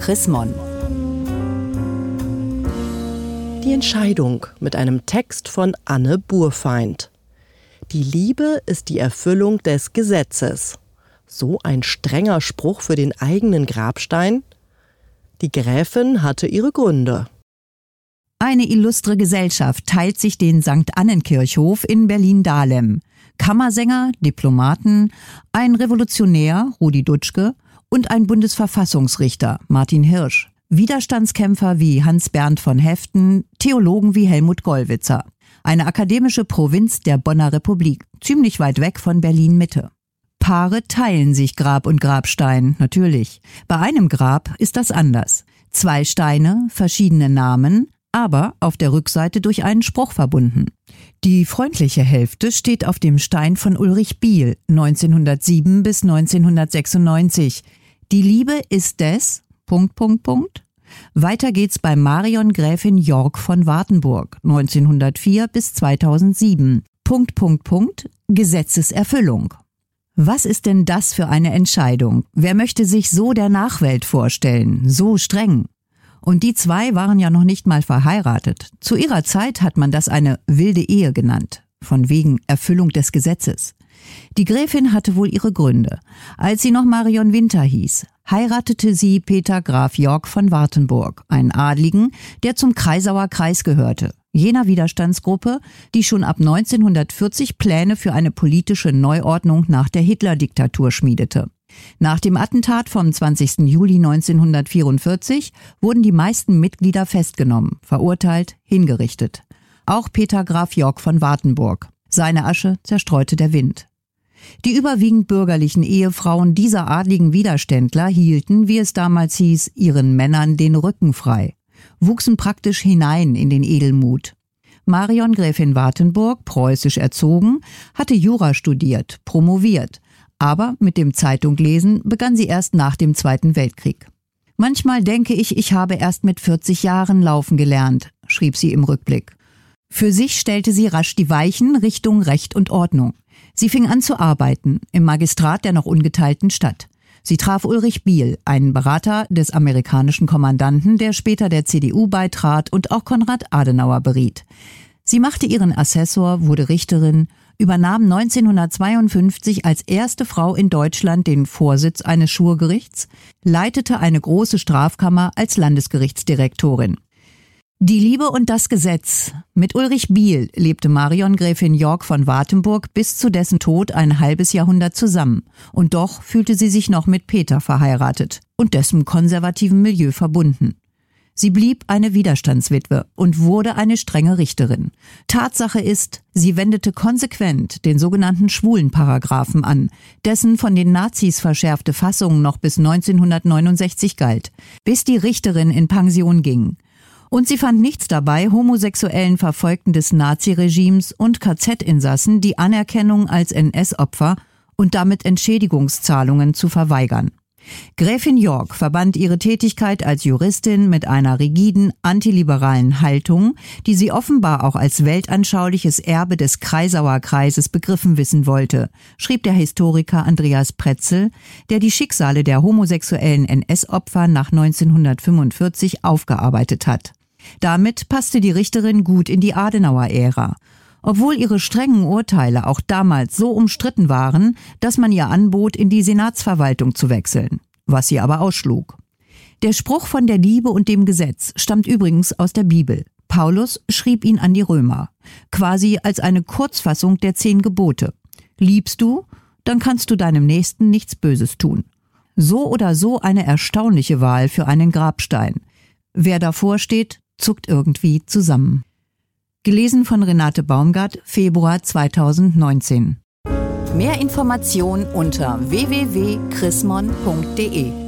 Chris Mon. Die Entscheidung mit einem Text von Anne Burfeind. Die Liebe ist die Erfüllung des Gesetzes. So ein strenger Spruch für den eigenen Grabstein? Die Gräfin hatte ihre Gründe. Eine illustre Gesellschaft teilt sich den St. Annenkirchhof in Berlin-Dahlem. Kammersänger, Diplomaten, ein Revolutionär, Rudi Dutschke, und ein Bundesverfassungsrichter, Martin Hirsch. Widerstandskämpfer wie Hans-Bernd von Heften, Theologen wie Helmut Gollwitzer. Eine akademische Provinz der Bonner Republik, ziemlich weit weg von Berlin Mitte. Paare teilen sich Grab und Grabstein, natürlich. Bei einem Grab ist das anders. Zwei Steine, verschiedene Namen, aber auf der Rückseite durch einen Spruch verbunden. Die freundliche Hälfte steht auf dem Stein von Ulrich Biel 1907 bis 1996. Die Liebe ist des Punkt Punkt Punkt. Weiter geht's bei Marion Gräfin York von Wartenburg 1904 bis 2007. Punkt Punkt Punkt Gesetzeserfüllung. Was ist denn das für eine Entscheidung? Wer möchte sich so der Nachwelt vorstellen? So streng. Und die zwei waren ja noch nicht mal verheiratet. Zu ihrer Zeit hat man das eine wilde Ehe genannt, von wegen Erfüllung des Gesetzes. Die Gräfin hatte wohl ihre Gründe. Als sie noch Marion Winter hieß, heiratete sie Peter Graf York von Wartenburg, einen Adligen, der zum Kreisauer Kreis gehörte, jener Widerstandsgruppe, die schon ab 1940 Pläne für eine politische Neuordnung nach der Hitler-Diktatur schmiedete. Nach dem Attentat vom 20. Juli 1944 wurden die meisten Mitglieder festgenommen, verurteilt, hingerichtet. Auch Peter Graf York von Wartenburg. Seine Asche zerstreute der Wind. Die überwiegend bürgerlichen Ehefrauen dieser adligen Widerständler hielten, wie es damals hieß, ihren Männern den Rücken frei, wuchsen praktisch hinein in den Edelmut. Marion Gräfin Wartenburg, preußisch erzogen, hatte Jura studiert, promoviert, aber mit dem Zeitunglesen begann sie erst nach dem Zweiten Weltkrieg. Manchmal denke ich, ich habe erst mit 40 Jahren laufen gelernt, schrieb sie im Rückblick. Für sich stellte sie rasch die Weichen Richtung Recht und Ordnung. Sie fing an zu arbeiten im Magistrat der noch ungeteilten Stadt. Sie traf Ulrich Biel, einen Berater des amerikanischen Kommandanten, der später der CDU beitrat und auch Konrad Adenauer beriet. Sie machte ihren Assessor, wurde Richterin übernahm 1952 als erste Frau in Deutschland den Vorsitz eines Schurgerichts, leitete eine große Strafkammer als Landesgerichtsdirektorin. Die Liebe und das Gesetz. Mit Ulrich Biel lebte Marion Gräfin York von Wartenburg bis zu dessen Tod ein halbes Jahrhundert zusammen. Und doch fühlte sie sich noch mit Peter verheiratet und dessen konservativen Milieu verbunden. Sie blieb eine Widerstandswitwe und wurde eine strenge Richterin. Tatsache ist, sie wendete konsequent den sogenannten Schwulenparagraphen an, dessen von den Nazis verschärfte Fassung noch bis 1969 galt, bis die Richterin in Pension ging. Und sie fand nichts dabei, homosexuellen Verfolgten des Naziregimes und KZ-Insassen die Anerkennung als NS-Opfer und damit Entschädigungszahlungen zu verweigern. Gräfin York verband ihre Tätigkeit als Juristin mit einer rigiden, antiliberalen Haltung, die sie offenbar auch als weltanschauliches Erbe des Kreisauer Kreises begriffen wissen wollte, schrieb der Historiker Andreas Pretzel, der die Schicksale der homosexuellen NS-Opfer nach 1945 aufgearbeitet hat. Damit passte die Richterin gut in die Adenauer-Ära obwohl ihre strengen Urteile auch damals so umstritten waren, dass man ihr anbot, in die Senatsverwaltung zu wechseln, was sie aber ausschlug. Der Spruch von der Liebe und dem Gesetz stammt übrigens aus der Bibel. Paulus schrieb ihn an die Römer, quasi als eine Kurzfassung der zehn Gebote. Liebst du, dann kannst du deinem Nächsten nichts Böses tun. So oder so eine erstaunliche Wahl für einen Grabstein. Wer davor steht, zuckt irgendwie zusammen. Gelesen von Renate Baumgart, Februar 2019. Mehr Informationen unter www.chrismon.de